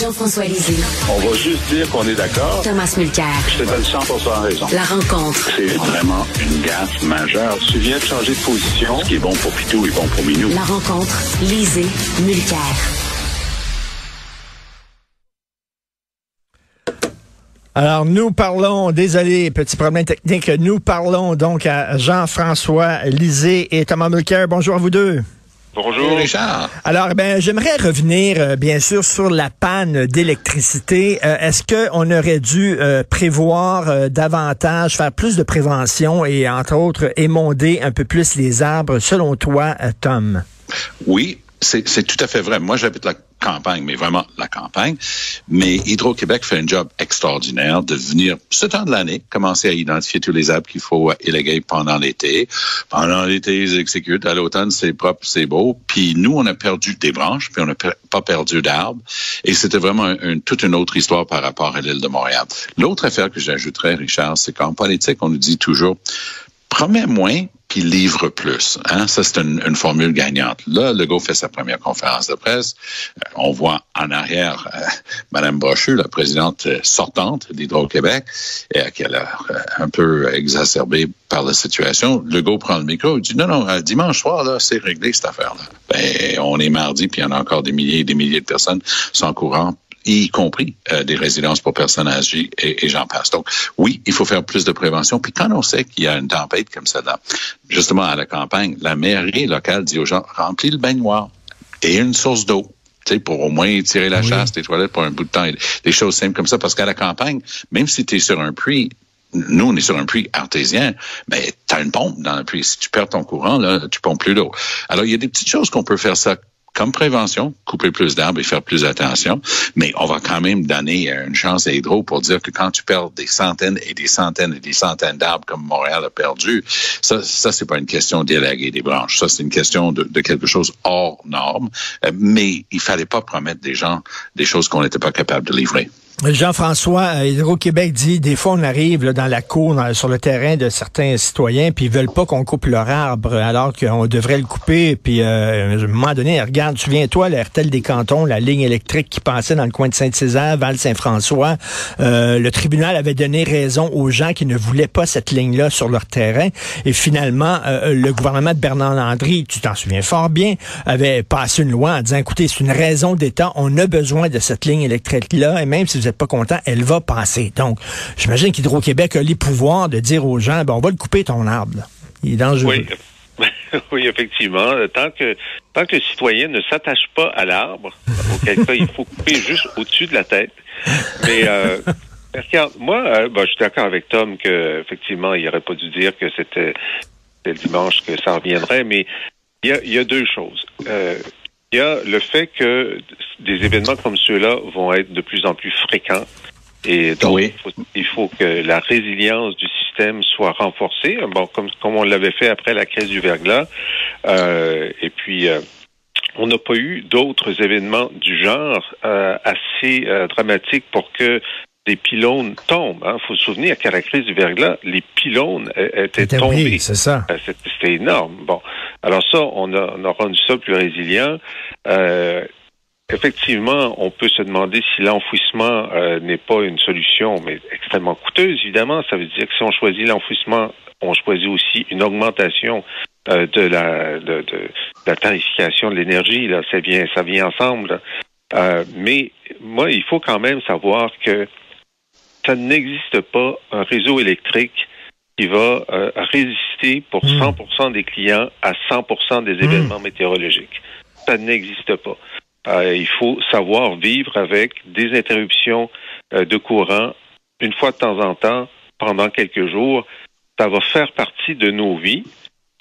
Jean-François Lisée. On va juste dire qu'on est d'accord. Thomas Mulcair. Je te donne 100 raison. La rencontre. C'est vraiment une gaffe majeure. Tu viens de changer de position. Ce qui est bon pour Pitou est bon pour Minou. La rencontre. Lisée. Mulcair. Alors, nous parlons, désolé, petit problème technique, nous parlons donc à Jean-François Lisée et Thomas Mulcair. Bonjour à vous deux. Bonjour. Richard. Alors, ben, j'aimerais revenir, euh, bien sûr, sur la panne d'électricité. Euh, est-ce qu'on aurait dû euh, prévoir davantage, faire plus de prévention et, entre autres, émonder un peu plus les arbres, selon toi, Tom? Oui, c'est tout à fait vrai. Moi, j'habite la campagne, mais vraiment la campagne. Mais Hydro-Québec fait un job extraordinaire de venir, ce temps de l'année, commencer à identifier tous les arbres qu'il faut éléguer pendant l'été. Pendant l'été, ils exécutent. À l'automne, c'est propre, c'est beau. Puis nous, on a perdu des branches, puis on n'a pas perdu d'arbres. Et c'était vraiment toute une autre histoire par rapport à l'île de Montréal. L'autre affaire que j'ajouterais, Richard, c'est qu'en politique, on nous dit toujours, promets moins, puis livre plus. Hein? Ça, c'est une, formule gagnante. Là, Legault fait sa première conférence de presse. Euh, on voit en arrière euh, Madame Brochu, la présidente euh, sortante d'Hydro-Québec, qui a l'air un peu exacerbée par la situation. Legault prend le micro et dit, non, non, dimanche soir, là, c'est réglé cette affaire-là. Ben, on est mardi, puis il y en a encore des milliers et des milliers de personnes sans courant y compris euh, des résidences pour personnes âgées et, j'en passe. Donc, oui, il faut faire plus de prévention. Puis quand on sait qu'il y a une tempête comme ça, là, justement à la campagne, la mairie locale dit aux gens, remplis le baignoire et une source d'eau pour au moins tirer la chasse des toilettes pour un bout de temps. Des choses simples comme ça. Parce qu'à la campagne, même si tu es sur un puits, nous, on est sur un puits artésien, mais tu as une pompe dans le puits. Si tu perds ton courant, là, tu pompes plus d'eau. Alors, il y a des petites choses qu'on peut faire ça comme prévention, couper plus d'arbres et faire plus attention, mais on va quand même donner une chance à Hydro pour dire que quand tu perds des centaines et des centaines et des centaines d'arbres comme Montréal a perdu, ça, ça c'est pas une question d'élaguer des branches, ça c'est une question de, de, quelque chose hors norme, euh, mais il fallait pas promettre des gens des choses qu'on n'était pas capable de livrer. Jean-François, euh, Hydro-Québec dit, des fois, on arrive dans la cour, sur le terrain de certains citoyens, puis ils veulent pas qu'on coupe leur arbre, alors qu'on devrait le couper. Puis, euh, à un moment donné, regarde, souviens-toi, l'Hertel des cantons, la ligne électrique qui passait dans le coin de Saint-Césaire, Val-Saint-François, euh, le tribunal avait donné raison aux gens qui ne voulaient pas cette ligne-là sur leur terrain. Et finalement, le gouvernement de Bernard Landry, tu t'en souviens fort bien, avait passé une loi en disant, écoutez, c'est une raison d'État, on a besoin de cette ligne électrique-là, et même si n'êtes pas content, elle va passer. Donc, j'imagine qu'Hydro-Québec a les pouvoirs de dire aux gens, ben, on va le couper ton arbre. Il est dangereux. Oui. oui, effectivement. Tant que tant que le citoyen ne s'attache pas à l'arbre, auquel cas il faut couper juste au-dessus de la tête. Mais euh, regarde, moi, euh, ben, je suis d'accord avec Tom que effectivement, il n'aurait pas dû dire que c'était le dimanche que ça reviendrait, mais il y a, y a deux choses. Euh, il y a le fait que des événements comme ceux-là vont être de plus en plus fréquents. Et donc, il, faut, que la résilience du système soit renforcée, bon, comme, comme on l'avait fait après la crise du verglas. Euh, et puis, euh, on n'a pas eu d'autres événements du genre euh, assez euh, dramatiques pour que des pylônes tombent. Il hein. faut se souvenir qu'à la crise du verglas, les pylônes étaient tombés. c'est ça. C'était énorme. Bon, alors ça, on a, rendu ça plus résilient. Euh, effectivement, on peut se demander si l'enfouissement euh, n'est pas une solution, mais extrêmement coûteuse, évidemment. Ça veut dire que si on choisit l'enfouissement, on choisit aussi une augmentation euh, de la de, tarification de l'énergie. Là, ça vient, ça vient ensemble. Mais moi, il faut quand même savoir que ça n'existe pas un réseau électrique qui va euh, pour 100% hmm. des clients à 100% des hmm. événements météorologiques. Ça n'existe pas. Euh, il faut savoir vivre avec des interruptions euh, de courant une fois de temps en temps pendant quelques jours. Ça va faire partie de nos vies.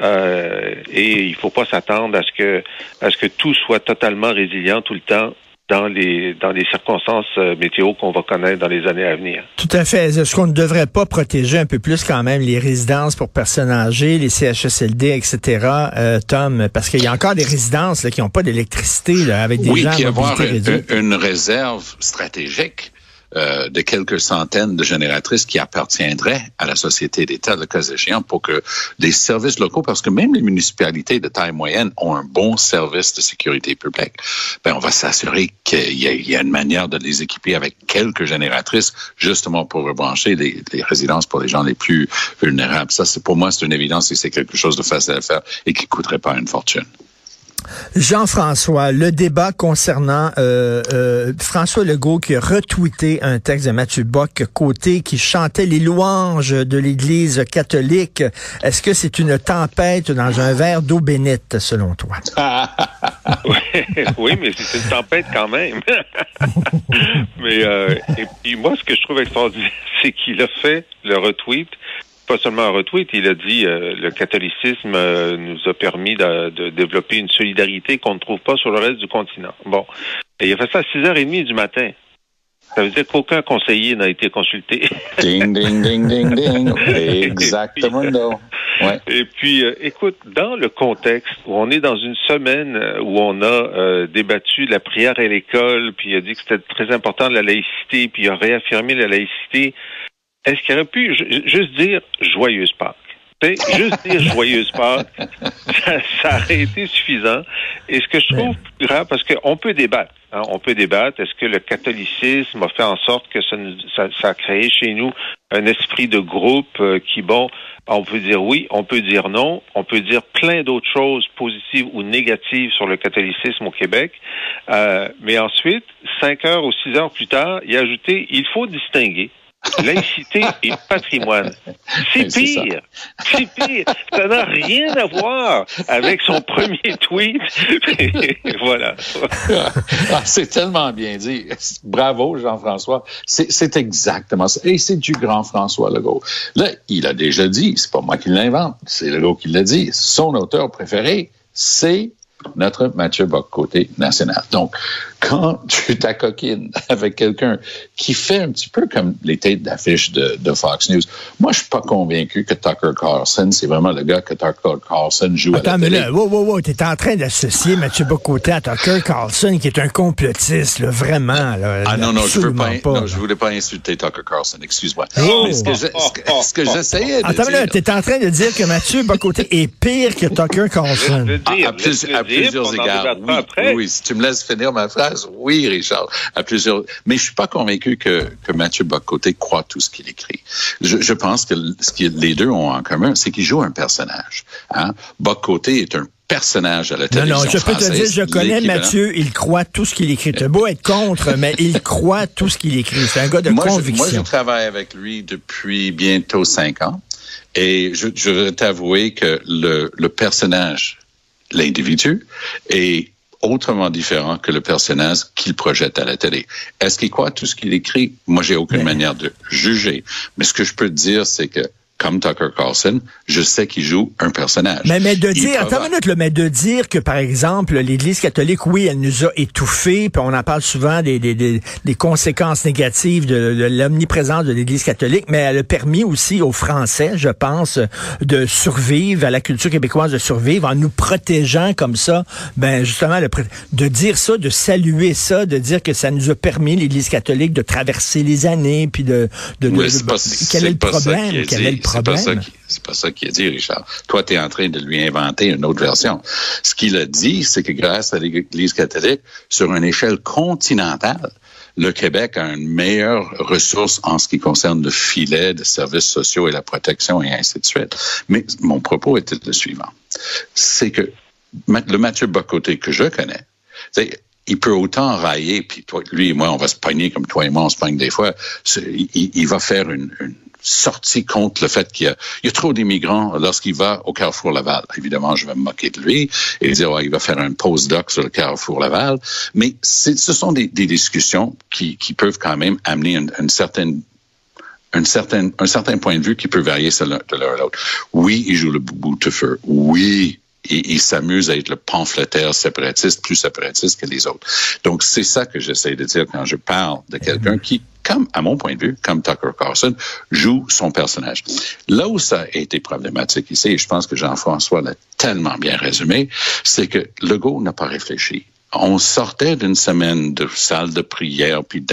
et il ne faut pas s'attendre à ce que à ce que tout soit totalement résilient tout le temps dans les dans les circonstances euh, météo qu'on va connaître dans les années à venir. Tout à fait. Est-ce qu'on ne devrait pas protéger un peu plus quand même les résidences pour personnes âgées, les CHSLD, etc., euh, Tom? Parce qu'il y a encore des résidences là, qui n'ont pas d'électricité avec des oui, gens Oui, avoir une, une, réserve stratégique euh, de quelques centaines de génératrices qui appartiendraient à la société d'État, le cas échéant, pour que des services locaux, parce que même les municipalités de taille moyenne ont un bon service de sécurité publique, ben on va s'assurer qu'il y, y, a une manière de les équiper avec quelques génératrices, justement pour rebrancher les, les résidences pour les gens les plus vulnérables. Ça, c'est pour moi, c'est une évidence et c'est quelque chose de facile à faire et qui coûterait pas une fortune. Jean-François, le débat concernant euh, euh, François Legault qui a retweeté un texte de Mathieu Bock côté qui chantait les louanges de l'Église catholique. Est-ce que c'est une tempête dans un verre d'eau bénite, selon toi? oui, mais c'est une tempête quand même. mais euh, et puis moi, ce que je trouve extraordinaire, c'est qu'il a fait le retweet pas seulement un retweet, il a dit euh, le catholicisme euh, nous a permis de, de, développer une solidarité qu'on ne trouve pas sur le reste du continent. Bon. Et il a fait ça à 6h30 du matin. Ça veut dire qu'aucun conseiller n'a été consulté. ding, ding, ding, ding, ding. Exactement. Ouais. Et puis, euh, écoute, dans le contexte où on est dans une semaine où on a euh, débattu la prière à l'école, puis il a dit que c'était très important de la laïcité, puis il a réaffirmé la laïcité, est-ce qu'il aurait pu juste dire joyeuse Pâques? juste dire joyeuse Pâques, ça, ça, aurait été suffisant. Et ce que je trouve grave, parce qu'on peut débattre, hein, on peut débattre, est-ce que le catholicisme a fait en sorte que ça, ça, ça a créé chez nous un esprit de groupe euh, qui, bon, on peut dire oui, on peut dire non, on peut dire plein d'autres choses positives ou négatives sur le catholicisme au Québec. Euh, mais ensuite, cinq heures ou six heures plus tard, il a ajouté, il faut distinguer Laïcité et patrimoine. C'est pire. C'est pire. Ça n'a rien à voir avec son premier tweet. voilà. Ah, c'est tellement bien dit. Bravo, Jean-François. C'est exactement ça. Et c'est du grand François Legault. Là, il a déjà dit, c'est pas moi qui l'invente, c'est Legault qui l'a dit, son auteur préféré, c'est notre Mathieu Bock côté national. Donc, quand tu t'acoquines avec quelqu'un qui fait un petit peu comme les têtes d'affiche de, de, Fox News, moi, je suis pas convaincu que Tucker Carlson, c'est vraiment le gars que Tucker Carlson joue Attends, à la télé. mais là, wow, wow, wow, t'es en train d'associer Mathieu Bocoté à Tucker Carlson, qui est un complotiste, là, vraiment. Là, ah non, non, je veux pas, pas non, je voulais pas insulter Tucker Carlson, excuse-moi. Oh. Mais ce que, j'essayais de Attends, dire... là, t'es en train de dire que Mathieu Bocoté est pire que Tucker Carlson. À, plus, à plusieurs égards, oui. Si tu me laisses finir ma phrase, oui, Richard, à plusieurs. Mais je suis pas convaincu que, que Mathieu Bocoté croit tout ce qu'il écrit. Je, je, pense que ce que les deux ont en commun, c'est qu'il joue un personnage. Hein? Bocoté est un personnage à la télévision Non, non, je peux te dire, je connais Mathieu, il croit tout ce qu'il écrit. Tu beau être contre, mais il croit tout ce qu'il écrit. C'est un gars de moi, conviction. Je, moi, je travaille avec lui depuis bientôt cinq ans. Et je, je veux t'avouer que le, le personnage, l'individu, est autrement différent que le personnage qu'il projette à la télé. Est-ce qu'il croit tout ce qu'il écrit? Moi, j'ai aucune mais... manière de juger. Mais ce que je peux te dire, c'est que comme Tucker Carlson, je sais qu'il joue un personnage. Mais, mais de dire, attends une minute, là, mais de dire que, par exemple, l'Église catholique, oui, elle nous a étouffés, puis on en parle souvent des, des, des, des conséquences négatives de, de l'omniprésence de l'Église catholique, mais elle a permis aussi aux Français, je pense, de survivre, à la culture québécoise de survivre, en nous protégeant comme ça, ben justement, le, de dire ça, de saluer ça, de dire que ça nous a permis, l'Église catholique, de traverser les années, puis de... de, oui, de, pas, quel est le problème? Quel est le c'est pas ça c'est pas ça qu'il a dit, Richard. Toi, tu es en train de lui inventer une autre version. Ce qu'il a dit, c'est que grâce à l'Église catholique, sur une échelle continentale, le Québec a une meilleure ressource en ce qui concerne le filet de services sociaux et la protection et ainsi de suite. Mais mon propos était le suivant. C'est que le Mathieu Bocoté que je connais, il peut autant railler, puis toi, lui et moi, on va se pogner comme toi et moi, on se pogne des fois. Il, il va faire une, une sorti contre le fait qu'il y y a trop d'immigrants lorsqu'il va au Carrefour Laval. Évidemment, je vais me moquer de lui et dire ouais, il va faire un postdoc sur le Carrefour Laval. Mais ce sont des, des discussions qui, qui, peuvent quand même amener une, une certaine un certain, un certain point de vue qui peut varier de l'un à l'autre. Oui, il joue le bout de feu. Oui, il, il s'amuse à être le pamphlétaire séparatiste, plus séparatiste que les autres. Donc, c'est ça que j'essaie de dire quand je parle de quelqu'un qui, comme, à mon point de vue, comme Tucker Carlson, joue son personnage. Là où ça a été problématique ici, et je pense que Jean-François l'a tellement bien résumé, c'est que Legault n'a pas réfléchi. On sortait d'une semaine de salle de prière, puis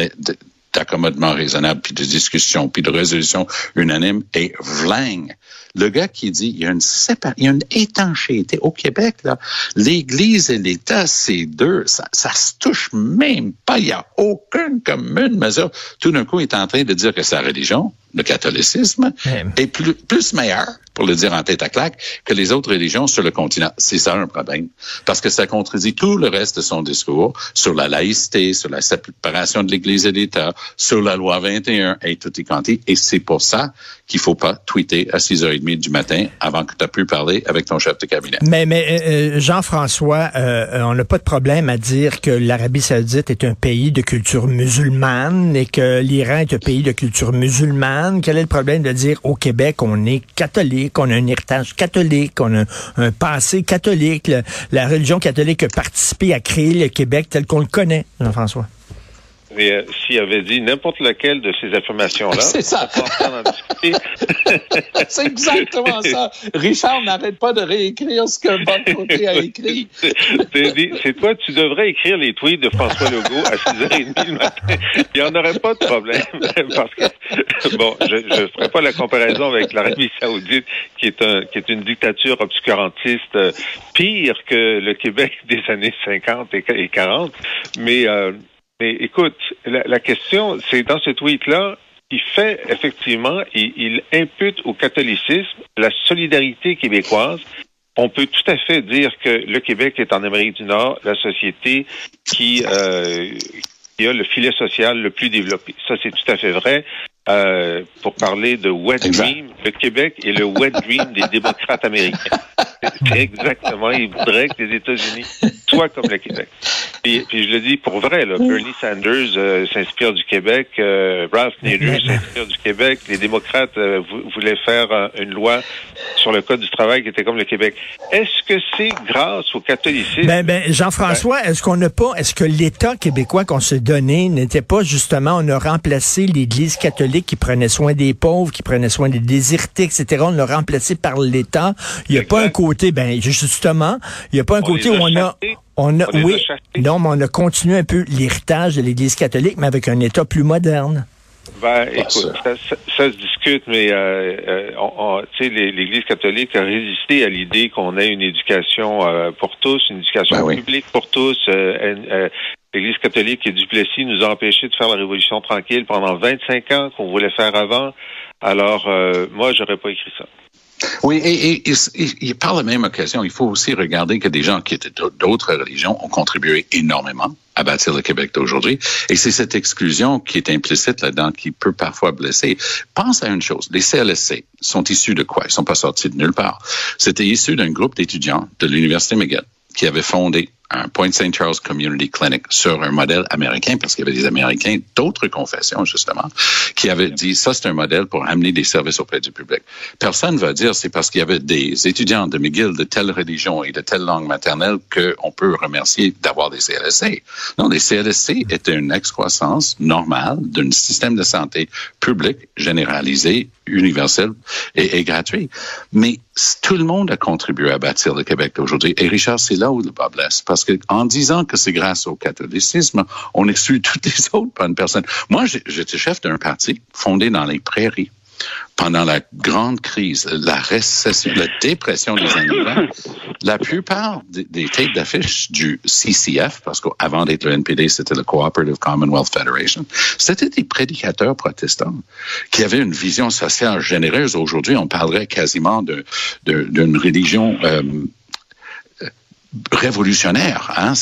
d'accommodement raisonnable, puis de discussion, puis de résolution unanime, et vling. Le gars qui dit, il y a une séparation, il y a une étanchéité au Québec, là. L'Église et l'État, c'est deux, ça, ça se touche même pas. Il y a aucune commune mesure. Tout d'un coup, il est en train de dire que sa religion, le catholicisme, est plus, plus meilleur, pour le dire en tête à claque, que les autres religions sur le continent. C'est ça un problème. Parce que ça contredit tout le reste de son discours sur la laïcité, sur la séparation de l'Église et l'État, sur la loi 21 et tout y quanti. Et c'est pour ça qu'il faut pas tweeter à 6h30 avant que tu aies pu parler avec ton chef de cabinet. Mais, mais euh, Jean-François, euh, on n'a pas de problème à dire que l'Arabie saoudite est un pays de culture musulmane et que l'Iran est un pays de culture musulmane. Quel est le problème de dire au Québec, on est catholique, on a un héritage catholique, on a un, passé catholique. la religion catholique a participé à créer le Québec tel qu'on le connaît, Jean-François? Mais euh, s'il avait dit n'importe laquelle de ces affirmations-là, c'est ça. c'est exactement ça. Richard n'arrête pas de réécrire ce que Bob Côté a écrit. c'est toi, tu devrais écrire les tweets de François Legault à 6h30 le matin. Il n'y en aurait pas de problème. Parce que, bon, je ne ferai pas la comparaison avec l'Arabie Saoudite, qui est, un, qui est une dictature obscurantiste euh, pire que le Québec des années 50 et 40. Mais euh, mais écoute, la, question, c'est dans ce tweet-là, il fait effectivement, il, il, impute au catholicisme la solidarité québécoise. On peut tout à fait dire que le Québec est en Amérique du Nord la société qui, euh, qui a le filet social le plus développé. Ça, c'est tout à fait vrai. Euh, pour parler de wet dream, le Québec est le wet dream des démocrates américains. Exactement, ils voudraient que les États-Unis soient comme le Québec. Puis, puis, je le dis pour vrai, là, Bernie Sanders euh, s'inspire du Québec, euh, Ralph Nader s'inspire du Québec, les démocrates euh, voulaient faire une loi sur le code du travail qui était comme le Québec. Est-ce que c'est grâce au catholicisme? Ben, ben Jean-François, ben, est-ce qu'on n'a pas, est-ce que l'État québécois qu'on s'est donné n'était pas justement, on a remplacé l'Église catholique qui prenait soin des pauvres, qui prenait soin des désirtés, etc. On l'a remplacé par l'État? Il n'y a pas un côté, ben justement, il n'y a pas un côté où on a on a, oui, non, mais on a continué un peu l'héritage de l'Église catholique, mais avec un État plus moderne. Ben, écoute, ça, se discute, mais euh, euh l'Église catholique a résisté à l'idée qu'on ait une éducation euh, pour tous, une éducation ben publique pour tous. Euh, L'Église catholique et Duplessis nous a empêchés de faire la Révolution tranquille pendant 25 ans qu'on voulait faire avant. Alors, moi, j'aurais pas écrit ça. Oui, et, par la même occasion, il faut aussi regarder que des gens qui étaient d'autres religions ont contribué énormément à bâtir le Québec d'aujourd'hui. Et c'est cette exclusion qui est implicite là-dedans qui peut parfois blesser. Pense à une chose. Les CLSC sont issus de quoi? Ils sont pas sortis de nulle part. C'était issu d'un groupe d'étudiants de l'Université McGill qui avait fondé un Point St. Charles Community Clinic sur un modèle américain, parce qu'il y avait des Américains d'autres confessions, justement, qui avaient dit, ça, c'est un modèle pour amener des services auprès du public. Personne ne va dire, c'est parce qu'il y avait des étudiants de McGill de telle religion et de telle langue maternelle qu'on peut remercier d'avoir des CLSC. Non, les CLSC étaient une excroissance normale d'un système de santé public généralisé, universel et, et gratuit. Mais tout le monde a contribué à bâtir le Québec d'aujourd'hui. Et Richard, c'est là où le bas blesse. Parce que en disant que c'est grâce au catholicisme, on exclut toutes les autres bonnes personnes. Moi, j'étais chef d'un parti fondé dans les prairies pendant la grande crise, la récession, la dépression des années 20, la plupart des, têtes d'affiche du CCF, parce qu'avant d'être le NPD, c'était le Cooperative Commonwealth Federation, c'était des prédicateurs protestants qui avaient une vision sociale généreuse. Aujourd'hui, on parlerait quasiment d'une religion euh, révolutionnaire, hein,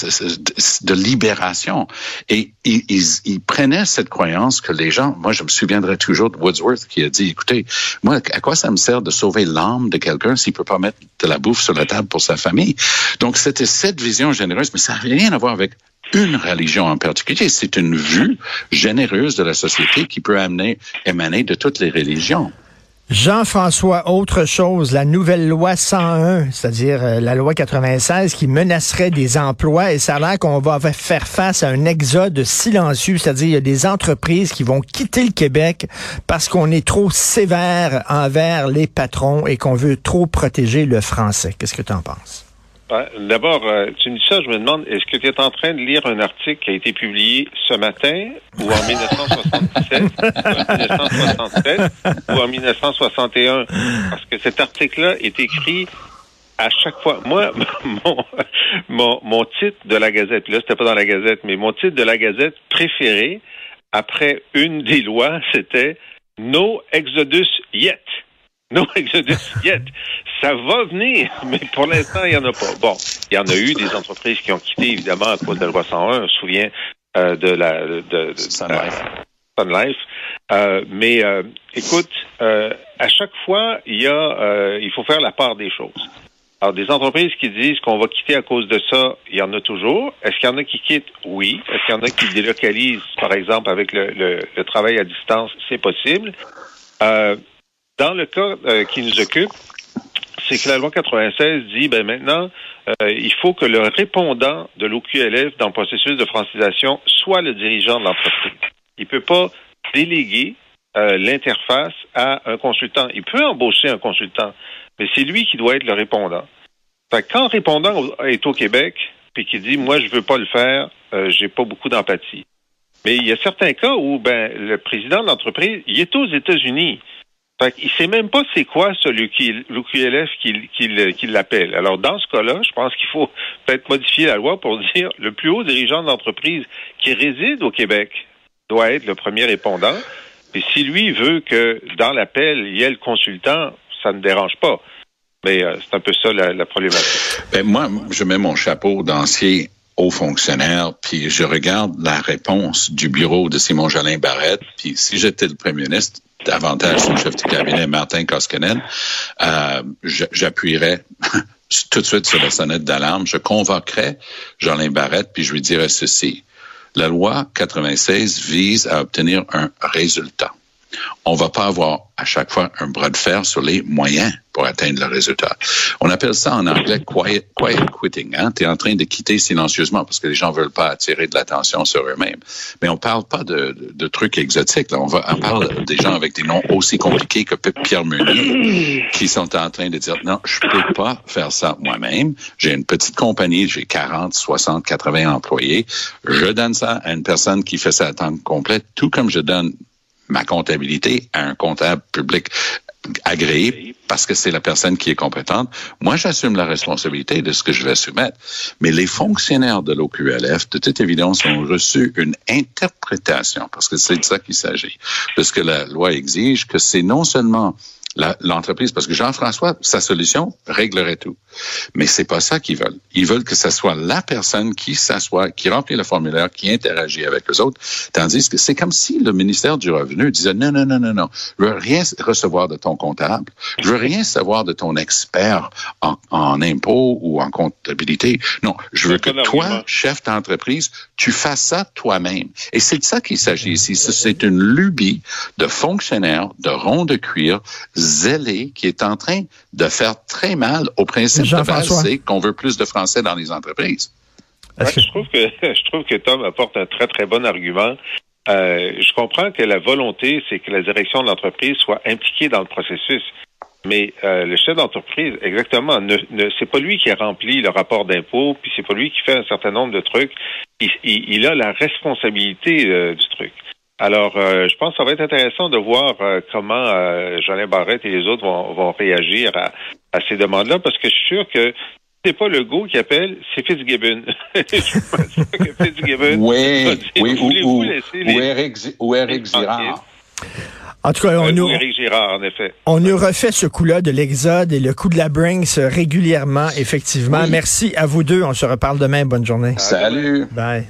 de libération. Et ils, ils, prenaient cette croyance que les gens, moi je me souviendrai toujours de Wordsworth qui a dit, écoutez, moi, à quoi ça me sert de sauver l'âme de quelqu'un s'il peut pas mettre de la bouffe sur la table pour sa famille? Donc c'était cette vision généreuse, mais ça n'a rien à voir avec une religion en particulier. C'est une vue généreuse de la société qui peut amener, émaner de toutes les religions. Jean-François, autre chose, la nouvelle loi 101, c'est-à-dire euh, la loi 96 qui menacerait des emplois et ça a l'air qu'on va faire face à un exode silencieux, c'est-à-dire il y a des entreprises qui vont quitter le Québec parce qu'on est trop sévère envers les patrons et qu'on veut trop protéger le français. Qu'est-ce que tu en penses? Ouais, D'abord, euh, tu me dis ça, je me demande, est-ce que tu es en train de lire un article qui a été publié ce matin, ou en 1977, ou en 1967, ou en 1961? Parce que cet article-là est écrit à chaque fois. Moi, mon, mon, mon titre de la Gazette, là, c'était pas dans la Gazette, mais mon titre de la Gazette préféré, après une des lois, c'était No Exodus Yet. No Exodus Yet. Ça va venir, mais pour l'instant, il n'y en a pas. Bon, il y en a eu des entreprises qui ont quitté, évidemment, à cause de la loi 101. On se souvient euh, de la... De, de, Sun Life. Sun Life. Euh, mais euh, écoute, euh, à chaque fois, il y a, euh, il faut faire la part des choses. Alors, des entreprises qui disent qu'on va quitter à cause de ça, il y en a toujours. Est-ce qu'il y en a qui quittent? Oui. Est-ce qu'il y en a qui délocalisent, par exemple, avec le, le, le travail à distance? C'est possible. Euh, dans le cas euh, qui nous occupe, c'est que la loi 96 dit, ben maintenant, euh, il faut que le répondant de l'OQLF dans le processus de francisation soit le dirigeant de l'entreprise. Il peut pas déléguer euh, l'interface à un consultant. Il peut embaucher un consultant, mais c'est lui qui doit être le répondant. Fait que quand un répondant est au Québec, puis qui dit, moi, je veux pas le faire, euh, j'ai pas beaucoup d'empathie. Mais il y a certains cas où, ben, le président de l'entreprise, est aux États-Unis. Fait qu'il sait même pas c'est quoi ce l'OQLF qui, qui, qui l'appelle. Alors, dans ce cas-là, je pense qu'il faut peut-être modifier la loi pour dire le plus haut dirigeant de l'entreprise qui réside au Québec doit être le premier répondant. Et si lui veut que dans l'appel, il y ait le consultant, ça ne dérange pas. Mais euh, c'est un peu ça la, la problématique. Ben, moi, je mets mon chapeau d'ancien haut fonctionnaire, puis je regarde la réponse du bureau de Simon Jolin Barrette, puis si j'étais le premier ministre, davantage son chef de cabinet, Martin Koskinen, euh, j'appuierais tout de suite sur la sonnette d'alarme. Je convoquerais Jolin Barrette, puis je lui dirais ceci. La loi 96 vise à obtenir un résultat. On va pas avoir à chaque fois un bras de fer sur les moyens pour atteindre le résultat. On appelle ça en anglais quiet, quiet quitting. Hein? Tu es en train de quitter silencieusement parce que les gens veulent pas attirer de l'attention sur eux-mêmes. Mais on parle pas de, trucs exotiques. On, parle des gens avec des noms aussi compliqués que Pierre Meunier qui sont en train de dire non, je peux pas faire ça moi-même. J'ai une petite compagnie, j'ai 40, 60, 80 employés. Je donne ça à une personne qui fait ça à complet, tout comme je donne ma comptabilité à un comptable public agréé parce que c'est la personne qui est compétente. Moi, j'assume la responsabilité de ce que je vais soumettre. Mais les fonctionnaires de l'OQLF, de toute évidence, ont reçu une interprétation, parce que c'est de ça qu'il s'agit, de ce que la loi exige, que c'est non seulement l'entreprise, parce que Jean-François, sa solution réglerait tout. Mais c'est pas ça qu'ils veulent. Ils veulent que ce soit la personne qui s'assoit, qui remplit le formulaire, qui interagit avec les autres, tandis que c'est comme si le ministère du Revenu disait non, non, non, non, non, je veux rien recevoir de ton comptable, je veux rien savoir de ton expert en, en impôts ou en comptabilité. Non, je veux que toi, chef d'entreprise, tu fasses ça toi-même. Et c'est de ça qu'il s'agit ici. C'est une lubie de fonctionnaires de ronds de cuir zélé qui est en train de faire très mal au principe de base, c'est qu'on veut plus de Français dans les entreprises. Ouais, je trouve que je trouve que Tom apporte un très très bon argument. Euh, je comprends que la volonté, c'est que la direction de l'entreprise soit impliquée dans le processus. Mais euh, le chef d'entreprise, exactement, ne, ne c'est pas lui qui a rempli le rapport d'impôt, puis c'est pas lui qui fait un certain nombre de trucs. Il, il, il a la responsabilité euh, du truc. Alors, euh, je pense que ça va être intéressant de voir euh, comment euh, Jolin Barrette et les autres vont, vont réagir à, à ces demandes-là, parce que je suis sûr que c'est pas le go qui appelle, c'est Fitzgibbon. je sûr que Fitzgibbon oui, va dire, oui, ou, ou, les, ou, Eric, ou Eric Girard. En tout cas, on, nous, Éric Girard, en effet. on nous refait ce coup-là de l'Exode et le coup de la Brinks régulièrement, effectivement. Oui. Merci à vous deux. On se reparle demain. Bonne journée. Salut. Bye.